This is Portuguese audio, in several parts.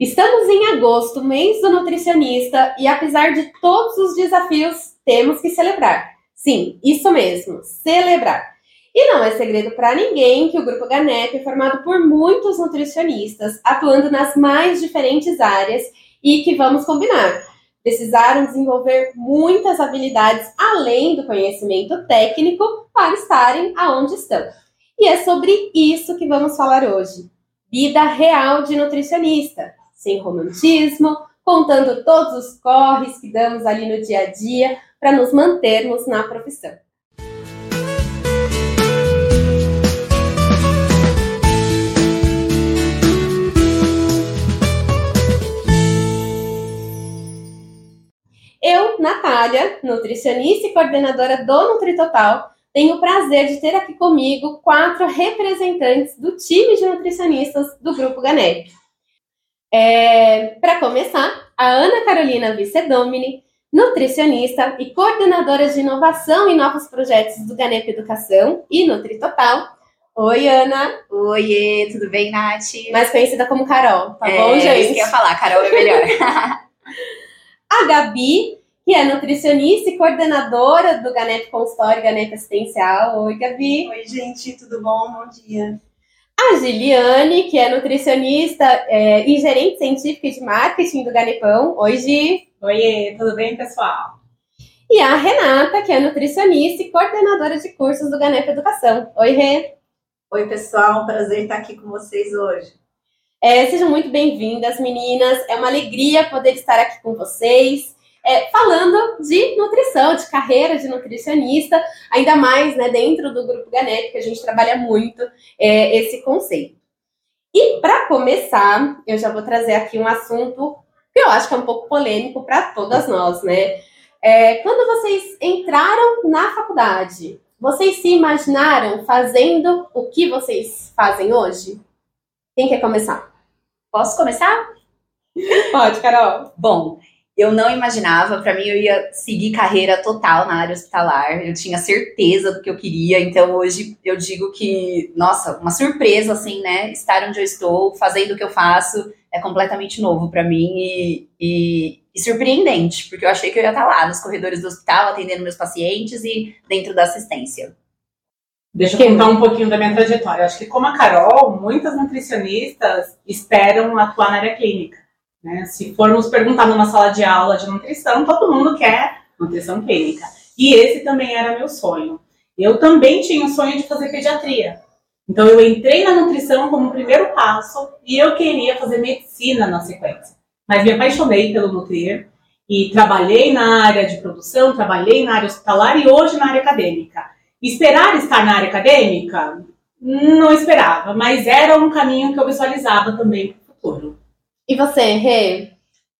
Estamos em agosto, mês do nutricionista, e apesar de todos os desafios, temos que celebrar. Sim, isso mesmo, celebrar. E não é segredo para ninguém que o Grupo Ganep é formado por muitos nutricionistas, atuando nas mais diferentes áreas e que vamos combinar. Precisaram desenvolver muitas habilidades além do conhecimento técnico para estarem aonde estão. E é sobre isso que vamos falar hoje. Vida real de nutricionista sem romantismo, contando todos os corres que damos ali no dia a dia para nos mantermos na profissão. Eu, Natália, nutricionista e coordenadora do NutriTotal, tenho o prazer de ter aqui comigo quatro representantes do time de nutricionistas do Grupo Ganep. É, Para começar, a Ana Carolina Vicedomini, nutricionista e coordenadora de inovação e novos projetos do Ganep Educação e NutriTotal. Oi, Ana. Oi, tudo bem, Nath? Mais conhecida como Carol, tá é, bom, gente? Isso que eu ia falar, Carol é melhor. a Gabi, que é nutricionista e coordenadora do Ganep Consultório e Ganep Assistencial. Oi, Gabi. Oi, gente, tudo bom? Bom dia. A Giliane, que é nutricionista é, e gerente científica de marketing do Ganepão. Oi, Gi. Oi, tudo bem, pessoal? E a Renata, que é nutricionista e coordenadora de cursos do Ganep Educação. Oi, Rê. Oi, pessoal, prazer estar aqui com vocês hoje. É, sejam muito bem-vindas, meninas. É uma alegria poder estar aqui com vocês é, falando de nutrição, de carreira de nutricionista, ainda mais né, dentro do Grupo Ganep, que a gente trabalha muito é, esse conceito. E para começar, eu já vou trazer aqui um assunto que eu acho que é um pouco polêmico para todas nós, né? É, quando vocês entraram na faculdade, vocês se imaginaram fazendo o que vocês fazem hoje? Quem quer começar? Posso começar? Pode, Carol. Bom, eu não imaginava, para mim eu ia seguir carreira total na área hospitalar. Eu tinha certeza do que eu queria, então hoje eu digo que, nossa, uma surpresa assim, né? Estar onde eu estou, fazendo o que eu faço, é completamente novo para mim e, e, e, surpreendente, porque eu achei que eu ia estar lá nos corredores do hospital, atendendo meus pacientes e dentro da assistência. Deixa eu contar um pouquinho da minha trajetória. Acho que, como a Carol, muitas nutricionistas esperam atuar na área clínica. Né? Se formos perguntar numa sala de aula de nutrição, todo mundo quer nutrição clínica. E esse também era meu sonho. Eu também tinha o sonho de fazer pediatria. Então eu entrei na nutrição como primeiro passo e eu queria fazer medicina na sequência. Mas me apaixonei pelo nutrir e trabalhei na área de produção, trabalhei na área hospitalar e hoje na área acadêmica. Esperar estar na área acadêmica? Não esperava, mas era um caminho que eu visualizava também para o futuro. E você, Rê?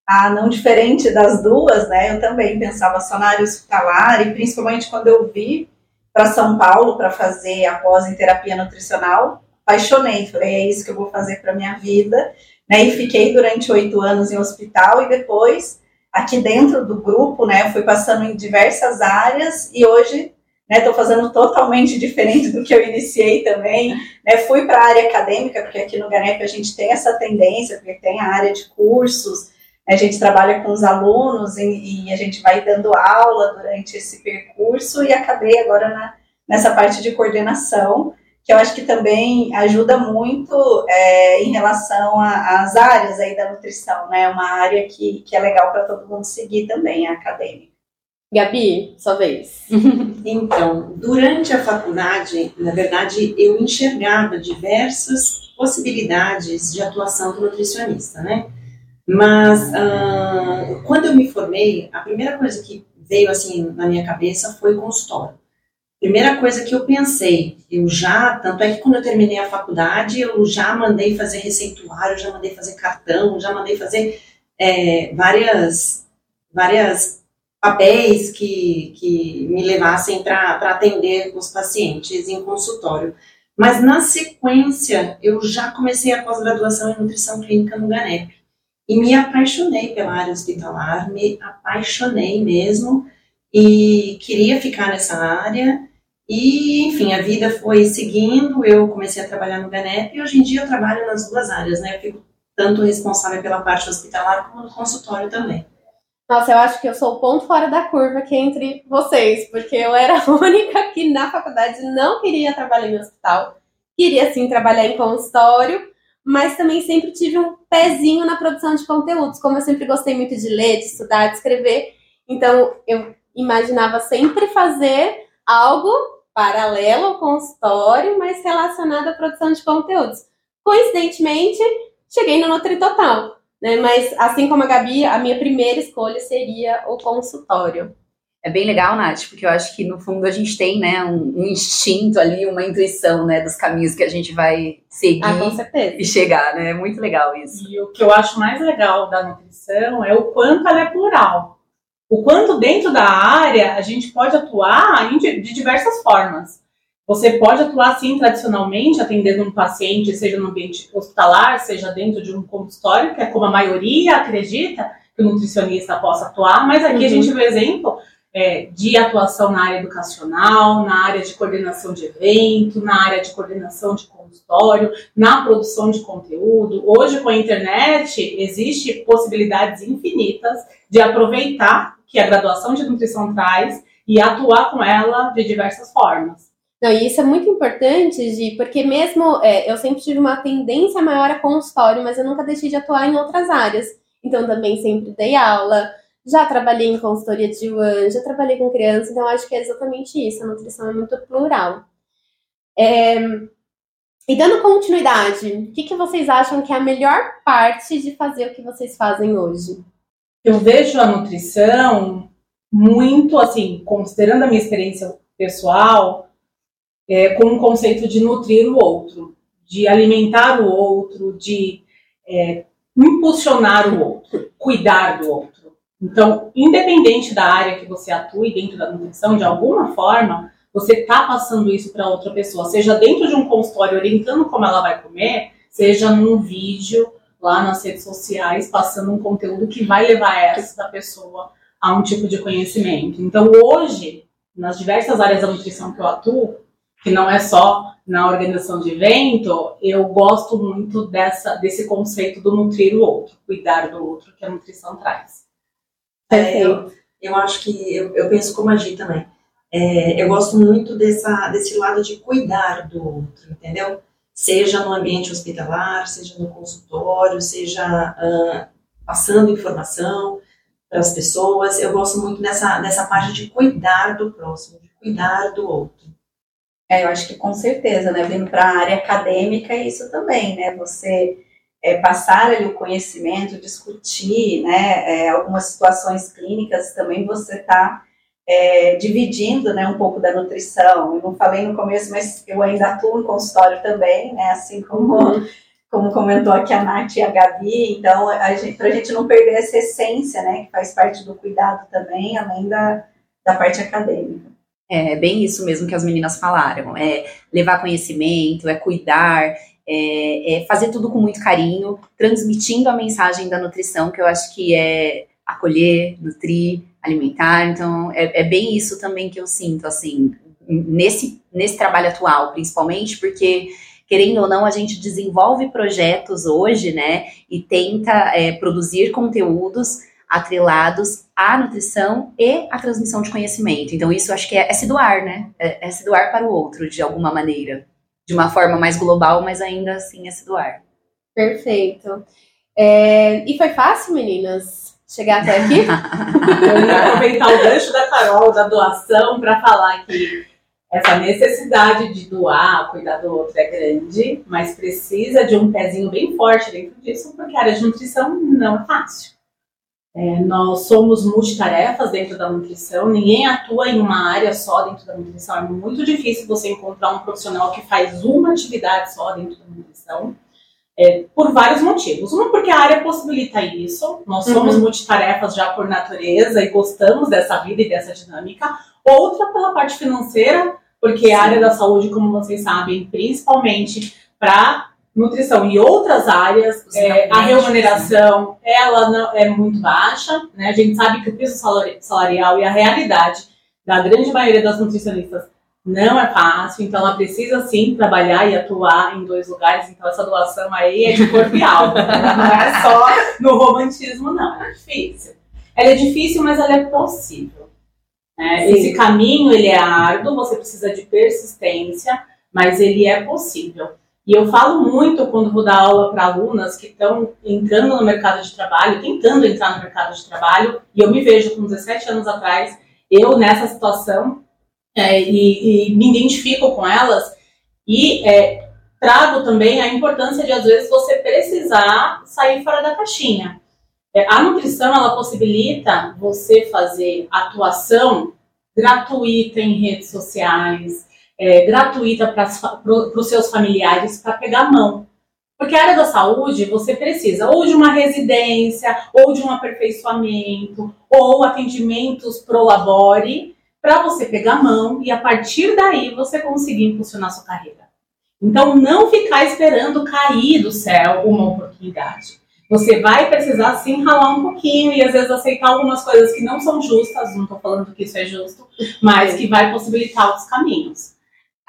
Ah, não diferente das duas, né? Eu também pensava área hospitalar e principalmente quando eu vi para São Paulo para fazer a pós em terapia nutricional, apaixonei. Falei, é isso que eu vou fazer para minha vida. Né? E fiquei durante oito anos em hospital e depois aqui dentro do grupo, né? Fui passando em diversas áreas e hoje Estou né, fazendo totalmente diferente do que eu iniciei também. Né, fui para a área acadêmica, porque aqui no Ganep a gente tem essa tendência, porque tem a área de cursos, né, a gente trabalha com os alunos e, e, a gente vai dando aula durante esse percurso e acabei agora na, nessa parte de coordenação, que eu acho que também ajuda muito é, em relação às áreas aí da nutrição, né? Uma área que, que é legal para todo mundo seguir também, a acadêmica. Gabi, sua vez. então, durante a faculdade, na verdade, eu enxergava diversas possibilidades de atuação do nutricionista, né? Mas uh, quando eu me formei, a primeira coisa que veio assim na minha cabeça foi consultório. Primeira coisa que eu pensei, eu já, tanto é que quando eu terminei a faculdade, eu já mandei fazer receituário, já mandei fazer cartão, já mandei fazer é, várias, várias papéis que, que me levassem para atender os pacientes em consultório. Mas na sequência, eu já comecei a pós-graduação em nutrição clínica no GANEP. E me apaixonei pela área hospitalar, me apaixonei mesmo e queria ficar nessa área. E, enfim, a vida foi seguindo, eu comecei a trabalhar no GANEP e hoje em dia eu trabalho nas duas áreas, né? Eu fico tanto responsável pela parte hospitalar como no consultório também. Nossa, eu acho que eu sou o ponto fora da curva aqui entre vocês, porque eu era a única que na faculdade não queria trabalhar em hospital, queria sim trabalhar em consultório, mas também sempre tive um pezinho na produção de conteúdos, como eu sempre gostei muito de ler, de estudar, de escrever, então eu imaginava sempre fazer algo paralelo ao consultório, mas relacionado à produção de conteúdos. Coincidentemente, cheguei no Nutri Total, né? Mas assim como a Gabi, a minha primeira escolha seria o consultório. É bem legal, Nath, porque eu acho que no fundo a gente tem, né, um, um instinto ali, uma intuição, né, dos caminhos que a gente vai seguir ah, e chegar, né? É muito legal isso. E o que eu acho mais legal da nutrição é o quanto ela é plural. O quanto dentro da área a gente pode atuar de diversas formas. Você pode atuar, sim, tradicionalmente, atendendo um paciente, seja no ambiente hospitalar, seja dentro de um consultório, que é como a maioria acredita que o nutricionista possa atuar, mas aqui uhum. a gente vê exemplo é, de atuação na área educacional, na área de coordenação de evento, na área de coordenação de consultório, na produção de conteúdo. Hoje, com a internet, existe possibilidades infinitas de aproveitar que a graduação de nutrição traz e atuar com ela de diversas formas. Não, e isso é muito importante, Gi, porque mesmo é, eu sempre tive uma tendência maior a consultório, mas eu nunca deixei de atuar em outras áreas. Então também sempre dei aula, já trabalhei em consultoria de Yuan, já trabalhei com criança, então acho que é exatamente isso, a nutrição é muito plural. É, e dando continuidade, o que, que vocês acham que é a melhor parte de fazer o que vocês fazem hoje? Eu vejo a nutrição muito, assim, considerando a minha experiência pessoal, é, com um conceito de nutrir o outro, de alimentar o outro, de é, impulsionar o outro, cuidar do outro. Então, independente da área que você atue dentro da nutrição, de alguma forma, você está passando isso para outra pessoa, seja dentro de um consultório orientando como ela vai comer, seja num vídeo lá nas redes sociais, passando um conteúdo que vai levar essa pessoa a um tipo de conhecimento. Então, hoje, nas diversas áreas da nutrição que eu atuo, que não é só na organização de evento, eu gosto muito dessa, desse conceito do nutrir o outro, cuidar do outro que a nutrição traz. É, eu, eu acho que eu, eu penso como a Gi também. É, eu gosto muito dessa, desse lado de cuidar do outro, entendeu? Seja no ambiente hospitalar, seja no consultório, seja uh, passando informação para as pessoas. Eu gosto muito dessa, dessa parte de cuidar do próximo, de cuidar do outro. É, eu acho que com certeza, né? Vindo para a área acadêmica, é isso também, né? Você é, passar ali o conhecimento, discutir, né? É, algumas situações clínicas também você está é, dividindo, né? Um pouco da nutrição. Eu não falei no começo, mas eu ainda atuo em consultório também, né? Assim como uhum. como comentou aqui a Nath e a Gabi, então, a gente, para a gente não perder essa essência, né, que faz parte do cuidado também, além da, da parte acadêmica. É bem isso mesmo que as meninas falaram. É levar conhecimento, é cuidar, é, é, fazer tudo com muito carinho, transmitindo a mensagem da nutrição, que eu acho que é acolher, nutrir, alimentar. Então, é, é bem isso também que eu sinto, assim, nesse, nesse trabalho atual, principalmente, porque querendo ou não, a gente desenvolve projetos hoje, né, e tenta é, produzir conteúdos atrelados à nutrição e à transmissão de conhecimento. Então, isso acho que é, é se doar, né? É, é, se doar para o outro, de alguma maneira. De uma forma mais global, mas ainda assim é se doar. Perfeito. É, e foi fácil, meninas, chegar até aqui? Eu ia aproveitar o gancho da Carol, da doação, para falar que essa necessidade de doar, cuidar do outro é grande, mas precisa de um pezinho bem forte dentro disso, porque a área de nutrição não é fácil. É, nós somos multitarefas dentro da nutrição, ninguém atua em uma área só dentro da nutrição. É muito difícil você encontrar um profissional que faz uma atividade só dentro da nutrição, é, por vários motivos. Uma, porque a área possibilita isso, nós somos uhum. multitarefas já por natureza e gostamos dessa vida e dessa dinâmica. Outra, pela parte financeira, porque Sim. a área da saúde, como vocês sabem, principalmente para nutrição e outras áreas, é, a remuneração ela não, é muito baixa, né? A gente sabe que o piso salarial e a realidade da grande maioria das nutricionistas Não é fácil, então ela precisa sim trabalhar e atuar em dois lugares. Então essa doação aí é de corpo e alma, né? não é só no romantismo, não. É difícil. Ela é difícil, mas ela é possível. Né? Esse caminho ele é árduo, você precisa de persistência, mas ele é possível. E eu falo muito quando vou dar aula para alunas que estão entrando no mercado de trabalho, tentando entrar no mercado de trabalho, e eu me vejo com 17 anos atrás, eu nessa situação, é, e, e, me identifico com elas, e é, trago também a importância de, às vezes, você precisar sair fora da caixinha. É, a nutrição, ela possibilita você fazer atuação gratuita em redes sociais, é, gratuita para os seus familiares para pegar a mão. Porque a área da saúde, você precisa ou de uma residência, ou de um aperfeiçoamento, ou atendimentos pro labore, para você pegar a mão e a partir daí você conseguir impulsionar sua carreira. Então, não ficar esperando cair do céu uma oportunidade. Você vai precisar sim ralar um pouquinho e às vezes aceitar algumas coisas que não são justas, não estou falando que isso é justo, mas que vai possibilitar outros caminhos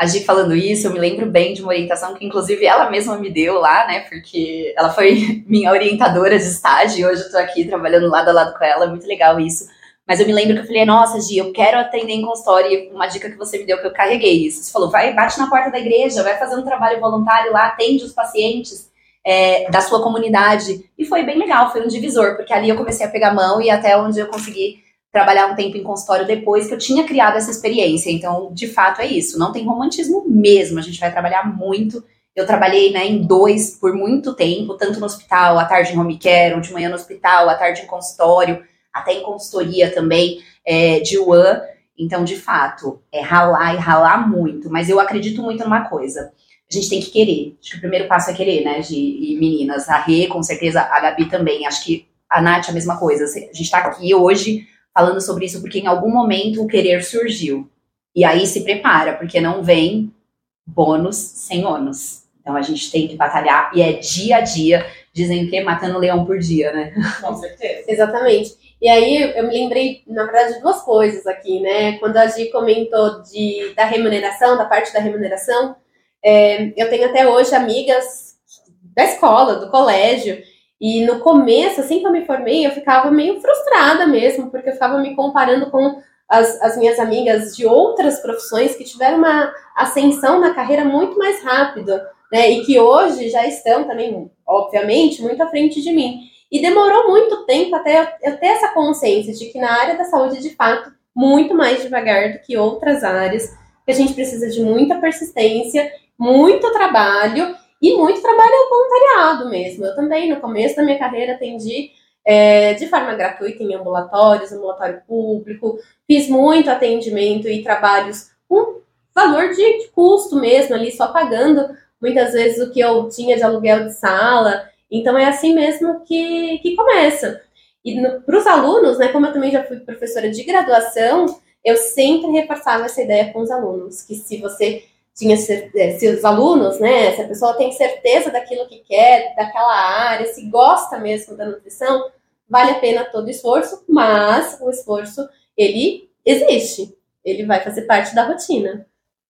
a Gi falando isso, eu me lembro bem de uma orientação que, inclusive, ela mesma me deu lá, né? Porque ela foi minha orientadora de estágio e hoje eu tô aqui trabalhando lado a lado com ela, muito legal isso. Mas eu me lembro que eu falei, nossa, Gi, eu quero atender em consultório. E uma dica que você me deu, que eu carreguei isso. Você falou, vai, bate na porta da igreja, vai fazer um trabalho voluntário lá, atende os pacientes é, da sua comunidade. E foi bem legal, foi um divisor, porque ali eu comecei a pegar mão e até onde eu consegui trabalhar um tempo em consultório depois que eu tinha criado essa experiência. Então, de fato, é isso. Não tem romantismo mesmo. A gente vai trabalhar muito. Eu trabalhei né, em dois por muito tempo, tanto no hospital, à tarde em home care, de manhã no hospital, à tarde em consultório, até em consultoria também, é, de UAN. Então, de fato, é ralar e ralar muito. Mas eu acredito muito numa coisa. A gente tem que querer. Acho que o primeiro passo é querer, né? De, e meninas, a Rê, com certeza, a Gabi também. Acho que a Nath, a mesma coisa. A gente está aqui hoje falando sobre isso porque em algum momento o querer surgiu. E aí se prepara, porque não vem bônus sem ônus. Então a gente tem que batalhar e é dia a dia, dizem que matando leão por dia, né? Com certeza. Exatamente. E aí eu me lembrei, na verdade, de duas coisas aqui, né? Quando a Gi comentou de, da remuneração, da parte da remuneração, é, eu tenho até hoje amigas da escola, do colégio, e no começo, assim que eu me formei, eu ficava meio frustrada mesmo, porque eu ficava me comparando com as, as minhas amigas de outras profissões que tiveram uma ascensão na carreira muito mais rápida, né? E que hoje já estão também, obviamente, muito à frente de mim. E demorou muito tempo até eu ter essa consciência de que na área da saúde, de fato, muito mais devagar do que outras áreas, que a gente precisa de muita persistência, muito trabalho e muito trabalho voluntariado mesmo. Eu também, no começo da minha carreira, atendi é, de forma gratuita em ambulatórios, ambulatório público, fiz muito atendimento e trabalhos com valor de, de custo mesmo, ali só pagando muitas vezes o que eu tinha de aluguel de sala. Então é assim mesmo que, que começa. E para os alunos, né, como eu também já fui professora de graduação, eu sempre repassava essa ideia com os alunos, que se você tinha é, se os alunos, né, se a pessoa tem certeza daquilo que quer, daquela área, se gosta mesmo da nutrição, vale a pena todo o esforço, mas o esforço ele existe, ele vai fazer parte da rotina.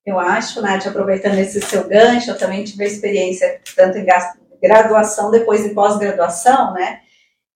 Eu acho, Nath, aproveitando esse seu gancho, eu também tive a experiência tanto em graduação, depois em pós-graduação, né?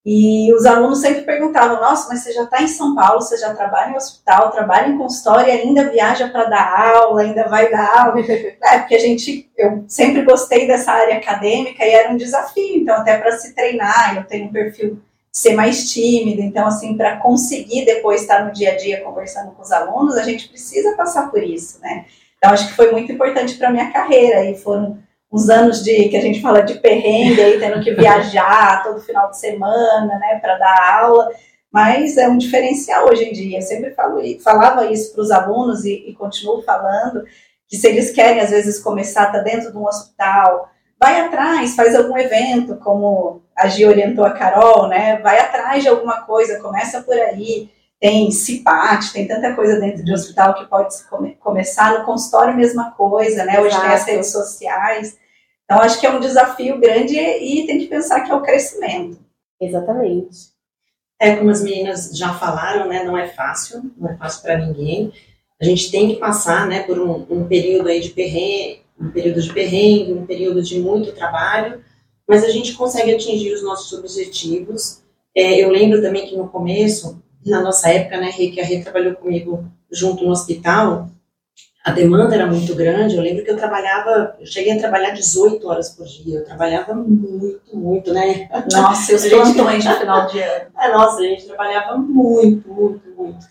E os alunos sempre perguntavam: Nossa, mas você já está em São Paulo, você já trabalha em hospital, trabalha em consultório e ainda viaja para dar aula, ainda vai dar aula. é, porque a gente, eu sempre gostei dessa área acadêmica e era um desafio, então, até para se treinar, eu tenho um perfil de ser mais tímido, então, assim, para conseguir depois estar no dia a dia conversando com os alunos, a gente precisa passar por isso, né? Então, acho que foi muito importante para minha carreira e foram uns anos de que a gente fala de perrengue aí, tendo que viajar todo final de semana, né, para dar aula, mas é um diferencial hoje em dia. Eu sempre falo, falava isso para os alunos e, e, continuo falando que se eles querem às vezes começar tá dentro de um hospital, vai atrás, faz algum evento, como a Gi orientou a Carol, né? Vai atrás de alguma coisa, começa por aí. Tem CIPAT, tem tanta coisa dentro de hospital que pode come, começar no consultório, mesma coisa, né? Hoje Exato. tem as redes sociais. Então, acho que é um desafio grande e, e tem que pensar que é o crescimento. Exatamente. É como as meninas já falaram, né? Não é fácil, não é fácil para ninguém. A gente tem que passar, né, por um, um período aí de perrengue, um período de perrengue, um período de muito trabalho, mas a gente consegue atingir os nossos objetivos. É, eu lembro também que no começo, na nossa época, né, Rê, que a Rê trabalhou comigo junto no hospital, a demanda era muito grande. Eu lembro que eu trabalhava, eu cheguei a trabalhar 18 horas por dia. Eu trabalhava muito, muito, né? Nossa, os plantões de final de ano. É, nossa, a gente trabalhava muito, muito, muito.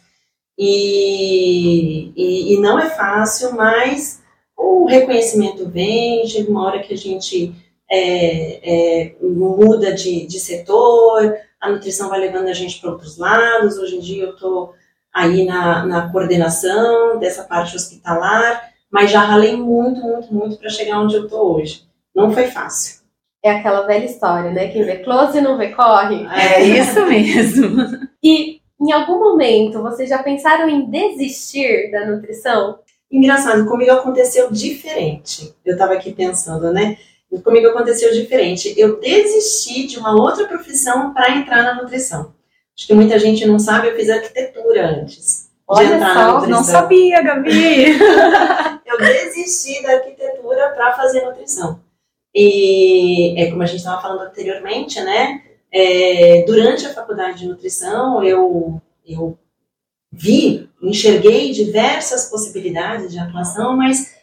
E, e, e, não é fácil, mas o reconhecimento vem, chega uma hora que a gente é, é, muda de, de setor, a nutrição vai levando a gente para outros lados. Hoje em dia eu estou aí na, na coordenação dessa parte hospitalar, mas já ralei muito, muito, muito para chegar onde eu estou hoje. Não foi fácil. É aquela velha história, né? Quem vê close não vê corre. É isso mesmo. E em algum momento vocês já pensaram em desistir da nutrição? Engraçado, comigo aconteceu diferente. Eu estava aqui pensando, né? Comigo aconteceu diferente. Eu desisti de uma outra profissão para entrar na nutrição. Acho que muita gente não sabe, eu fiz arquitetura antes. Olha só, não sabia, Gabi. eu desisti da arquitetura para fazer nutrição. E é como a gente estava falando anteriormente, né? É, durante a faculdade de nutrição, eu, eu vi, enxerguei diversas possibilidades de atuação, mas,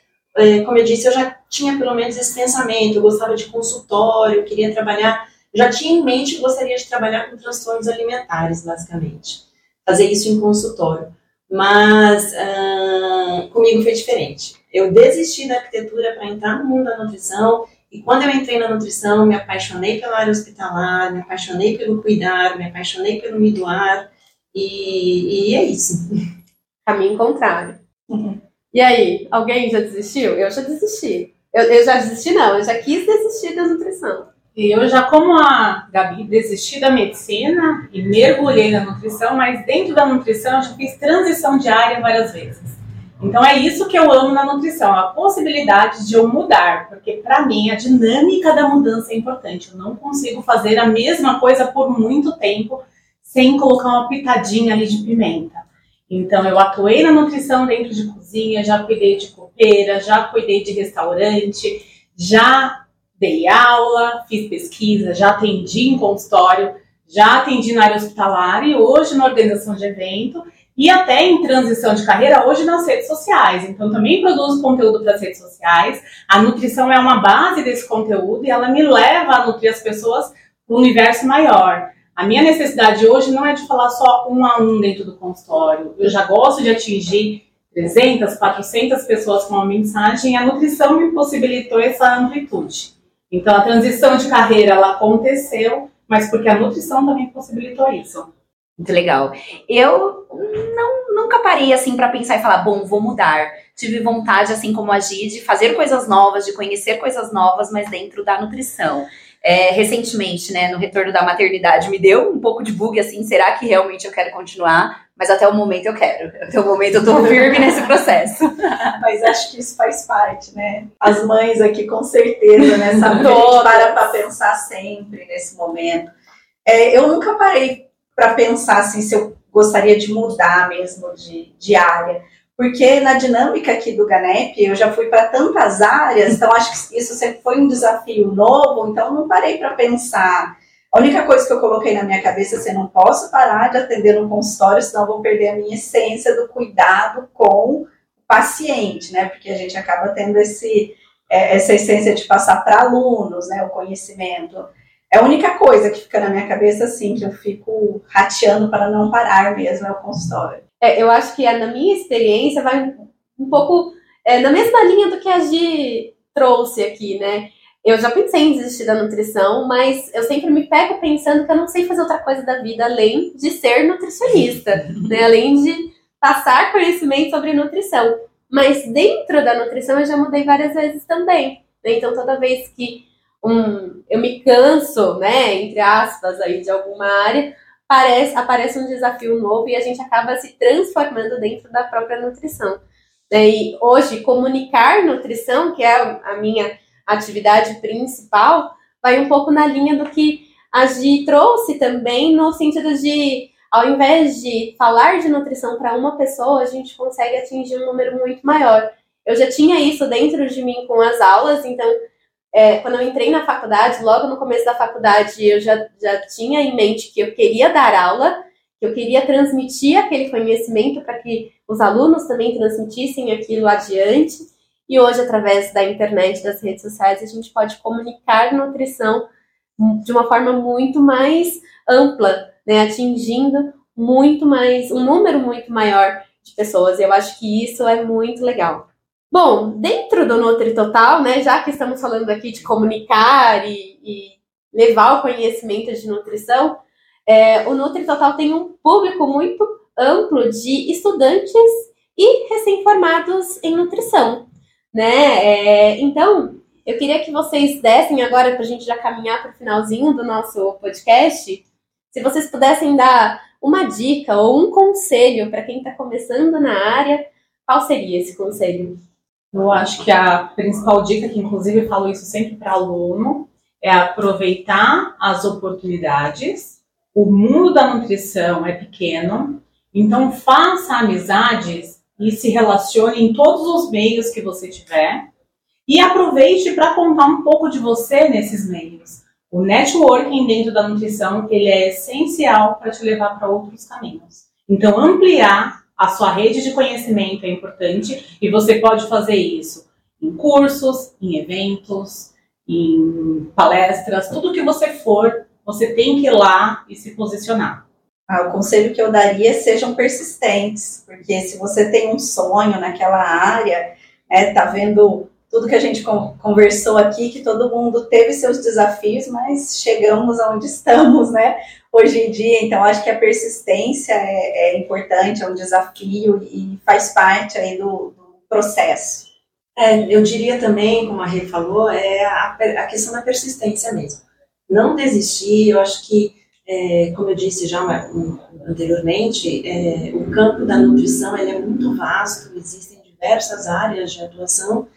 como eu disse, eu já tinha pelo menos esse pensamento. Eu gostava de consultório, eu queria trabalhar já tinha em mente que gostaria de trabalhar com transtornos alimentares, basicamente. Fazer isso em consultório. Mas uh, comigo foi diferente. Eu desisti da arquitetura para entrar no mundo da nutrição. E quando eu entrei na nutrição, me apaixonei pela área hospitalar, me apaixonei pelo cuidar, me apaixonei pelo me doar. E, e é isso. Caminho contrário. Uhum. E aí, alguém já desistiu? Eu já desisti. Eu, eu já desisti, não, eu já quis desistir da nutrição. Eu já, como a Gabi, desisti da medicina e mergulhei na nutrição, mas dentro da nutrição eu já fiz transição diária várias vezes. Então é isso que eu amo na nutrição, a possibilidade de eu mudar, porque para mim a dinâmica da mudança é importante. Eu não consigo fazer a mesma coisa por muito tempo sem colocar uma pitadinha ali de pimenta. Então eu atuei na nutrição dentro de cozinha, já cuidei de copeira, já cuidei de restaurante, já dei aula, fiz pesquisa, já atendi em consultório, já atendi na área hospitalar e hoje na organização de evento e até em transição de carreira hoje nas redes sociais. Então também produzo conteúdo para as redes sociais. A nutrição é uma base desse conteúdo e ela me leva a nutrir as pessoas para um universo maior. A minha necessidade hoje não é de falar só um a um dentro do consultório. Eu já gosto de atingir 300, 400 pessoas com uma mensagem e a nutrição me possibilitou essa amplitude. Então, a transição de carreira ela aconteceu, mas porque a nutrição também possibilitou isso. Muito legal. Eu não, nunca parei assim para pensar e falar, bom, vou mudar. Tive vontade, assim como a de fazer coisas novas, de conhecer coisas novas, mas dentro da nutrição. É, recentemente, né, no retorno da maternidade, me deu um pouco de bug, assim, será que realmente eu quero continuar? Mas até o momento eu quero. Até o momento eu tô firme nesse processo. Mas acho que isso faz parte, né? As mães aqui, com certeza, né, gente para pra pensar sempre nesse momento. É, eu nunca parei para pensar, assim, se eu gostaria de mudar mesmo de, de área. Porque na dinâmica aqui do GANEP, eu já fui para tantas áreas, então acho que isso sempre foi um desafio novo, então não parei para pensar. A única coisa que eu coloquei na minha cabeça é assim, não posso parar de atender no consultório, senão vou perder a minha essência do cuidado com o paciente, né? Porque a gente acaba tendo esse, é, essa essência de passar para alunos, né? O conhecimento. É a única coisa que fica na minha cabeça, assim, que eu fico rateando para não parar mesmo, é o consultório. É, eu acho que na minha experiência vai um pouco é, na mesma linha do que a Gi trouxe aqui, né? Eu já pensei em desistir da nutrição, mas eu sempre me pego pensando que eu não sei fazer outra coisa da vida além de ser nutricionista, né? Além de passar conhecimento sobre nutrição. Mas dentro da nutrição eu já mudei várias vezes também. Né? Então toda vez que um, eu me canso, né, entre aspas, aí de alguma área, aparece, aparece um desafio novo e a gente acaba se transformando dentro da própria nutrição. E hoje, comunicar nutrição, que é a minha atividade principal, vai um pouco na linha do que a Gi trouxe também, no sentido de ao invés de falar de nutrição para uma pessoa, a gente consegue atingir um número muito maior. Eu já tinha isso dentro de mim com as aulas, então, é, quando eu entrei na faculdade, logo no começo da faculdade, eu já, já tinha em mente que eu queria dar aula, que eu queria transmitir aquele conhecimento para que os alunos também transmitissem aquilo adiante. E hoje, através da internet, das redes sociais, a gente pode comunicar nutrição de uma forma muito mais ampla, né, atingindo muito mais, um número muito maior de pessoas. E eu acho que isso é muito legal. Bom, dentro do Nutri Total, né, já que estamos falando aqui de comunicar e, e levar o conhecimento de nutrição, é, o Nutri Total tem um público muito amplo de estudantes e recém-formados em nutrição, né? É, então, eu queria que vocês dessem agora, para a gente já caminhar para o finalzinho do nosso podcast, se vocês pudessem dar uma dica ou um conselho para quem está começando na área, qual seria esse conselho? Eu acho que a principal dica, que inclusive falo isso sempre para aluno, é aproveitar as oportunidades. O mundo da nutrição é pequeno, então faça amizades e se relacione em todos os meios que você tiver e aproveite para contar um pouco de você nesses meios. O networking dentro da nutrição ele é essencial para te levar para outros caminhos. Então ampliar a sua rede de conhecimento é importante e você pode fazer isso em cursos, em eventos, em palestras, tudo que você for, você tem que ir lá e se posicionar. Ah, o conselho que eu daria é sejam persistentes, porque se você tem um sonho naquela área, é, tá vendo tudo que a gente conversou aqui, que todo mundo teve seus desafios, mas chegamos aonde estamos, né? Hoje em dia, então acho que a persistência é, é importante, é um desafio e faz parte aí do, do processo. É, eu diria também, como a Rê falou, é a, a questão da persistência mesmo. Não desistir, eu acho que é, como eu disse já anteriormente, é, o campo da nutrição ele é muito vasto, existem diversas áreas de atuação,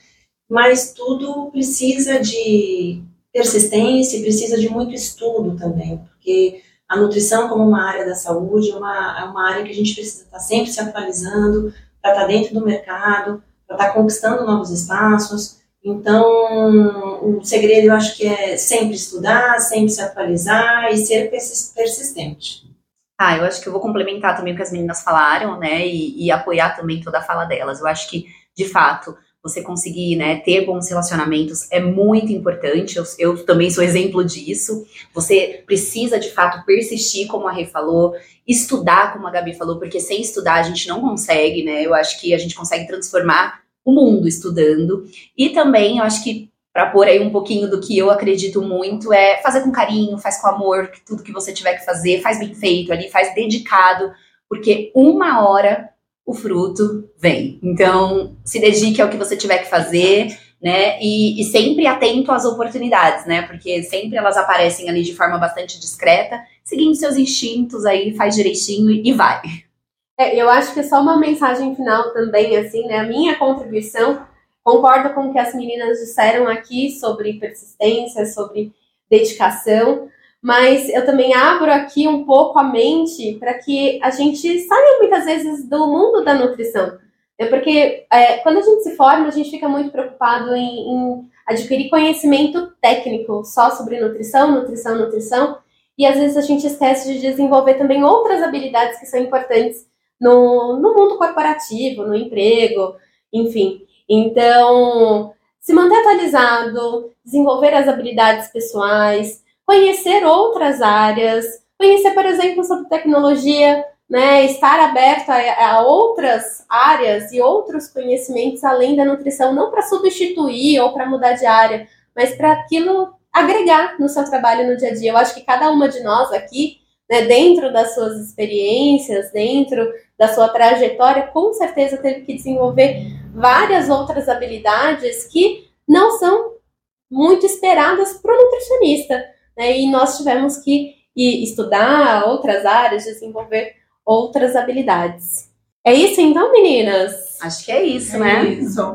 mas tudo precisa de persistência, precisa de muito estudo também, porque a nutrição como uma área da saúde é uma, é uma área que a gente precisa estar sempre se atualizando, para estar dentro do mercado, para estar conquistando novos espaços, então, o segredo eu acho que é sempre estudar, sempre se atualizar e ser persistente. Ah, eu acho que eu vou complementar também o que as meninas falaram, né, e, e apoiar também toda a fala delas. Eu acho que, de fato, você conseguir né, ter bons relacionamentos é muito importante. Eu, eu, também sou exemplo disso. Você precisa, de fato, persistir, como a Rê falou, estudar, como a Gabi falou, porque sem estudar a gente não consegue, né? Eu acho que a gente consegue transformar o mundo estudando. E também, eu acho que para pôr aí um pouquinho do que eu acredito muito é fazer com carinho, faz com amor, tudo que você tiver que fazer, faz bem feito ali, faz dedicado, porque uma hora o fruto vem. Então, se dedique ao que você tiver que fazer, né? E, e sempre atento às oportunidades, né? Porque sempre elas aparecem ali de forma bastante discreta, seguindo seus instintos aí, faz direitinho e vai. É, eu acho que só uma mensagem final também, assim, né? A minha contribuição, concordo com o que as meninas disseram aqui sobre persistência, sobre dedicação, mas eu também abro aqui um pouco a mente para que a gente saia muitas vezes do mundo da nutrição. É porque é, quando a gente se forma, a gente fica muito preocupado em, em adquirir conhecimento técnico só sobre nutrição, nutrição, nutrição, e às vezes a gente esquece de desenvolver também outras habilidades que são importantes no, no mundo corporativo, no emprego, enfim. Então, se manter atualizado, desenvolver as habilidades pessoais, conhecer outras áreas, conhecer, por exemplo, sobre tecnologia, né, estar aberto a, a outras áreas e outros conhecimentos além da nutrição, não para substituir ou para mudar de área, mas para aquilo agregar no seu trabalho no dia a dia. Eu acho que cada uma de nós aqui, né, dentro das suas experiências, dentro da sua trajetória, com certeza teve que desenvolver várias outras habilidades que não são muito esperadas para o nutricionista. Né? E nós tivemos que estudar outras áreas, desenvolver outras habilidades. É isso então, meninas? Acho que é isso, né? é né? Isso.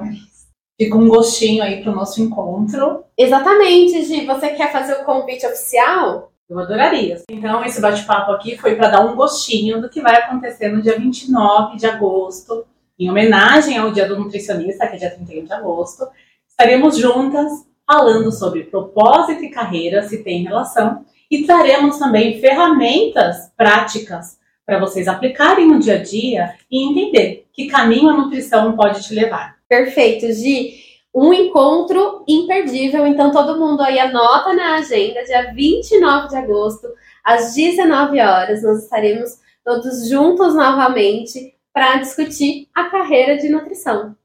Fica um gostinho aí para o nosso encontro. Exatamente, Gi. Você quer fazer o convite oficial? Eu adoraria. Então, esse bate-papo aqui foi para dar um gostinho do que vai acontecer no dia 29 de agosto, em homenagem ao Dia do Nutricionista, que é dia 31 de agosto. Estaremos juntas falando sobre propósito e carreira, se tem relação, e traremos também ferramentas práticas para vocês aplicarem no dia a dia e entender que caminho a nutrição pode te levar. Perfeito, Gi. Um encontro imperdível, então todo mundo aí anota na agenda, dia 29 de agosto, às 19 horas, nós estaremos todos juntos novamente para discutir a carreira de nutrição.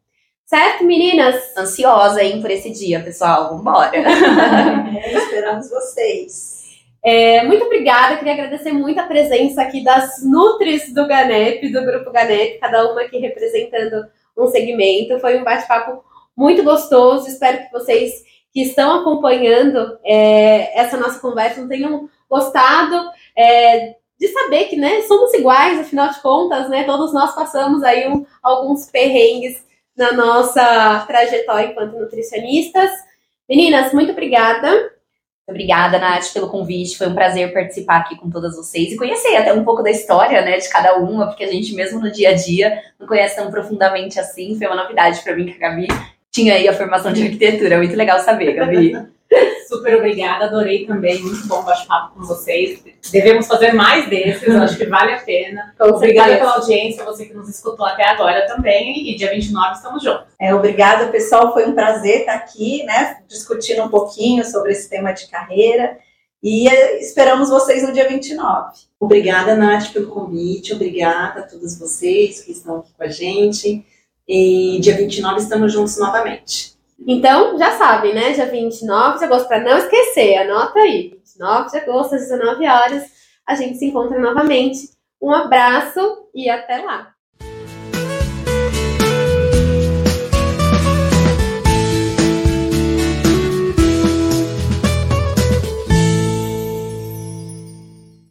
Certo, meninas? Ansiosa, hein, por esse dia, pessoal. Vambora. é, esperamos vocês. É, muito obrigada, queria agradecer muito a presença aqui das Nutris do Ganep, do Grupo Ganep, cada uma aqui representando um segmento. Foi um bate-papo muito gostoso, espero que vocês que estão acompanhando é, essa nossa conversa tenham gostado é, de saber que né, somos iguais, afinal de contas, né, todos nós passamos aí um, alguns perrengues na nossa trajetória enquanto nutricionistas. Meninas, muito obrigada. Obrigada, Nath, pelo convite. Foi um prazer participar aqui com todas vocês e conhecer até um pouco da história, né, de cada uma, porque a gente mesmo no dia a dia não conhece tão profundamente assim. Foi uma novidade para mim que a Gabi tinha aí a formação de arquitetura. Muito legal saber, Gabi. Super obrigada, adorei também, muito bom bate-papo com vocês. Devemos fazer mais desses, acho que vale a pena. Com obrigada certeza. pela audiência, você que nos escutou até agora também, e dia 29 estamos juntos. É, obrigada, pessoal, foi um prazer estar aqui, né, discutindo um pouquinho sobre esse tema de carreira, e eh, esperamos vocês no dia 29. Obrigada, Nath, pelo convite, obrigada a todos vocês que estão aqui com a gente, e dia 29 estamos juntos novamente. Então, já sabem, né? Dia 29 de agosto, para não esquecer, anota aí. 29 de agosto, às 19 horas, a gente se encontra novamente. Um abraço e até lá!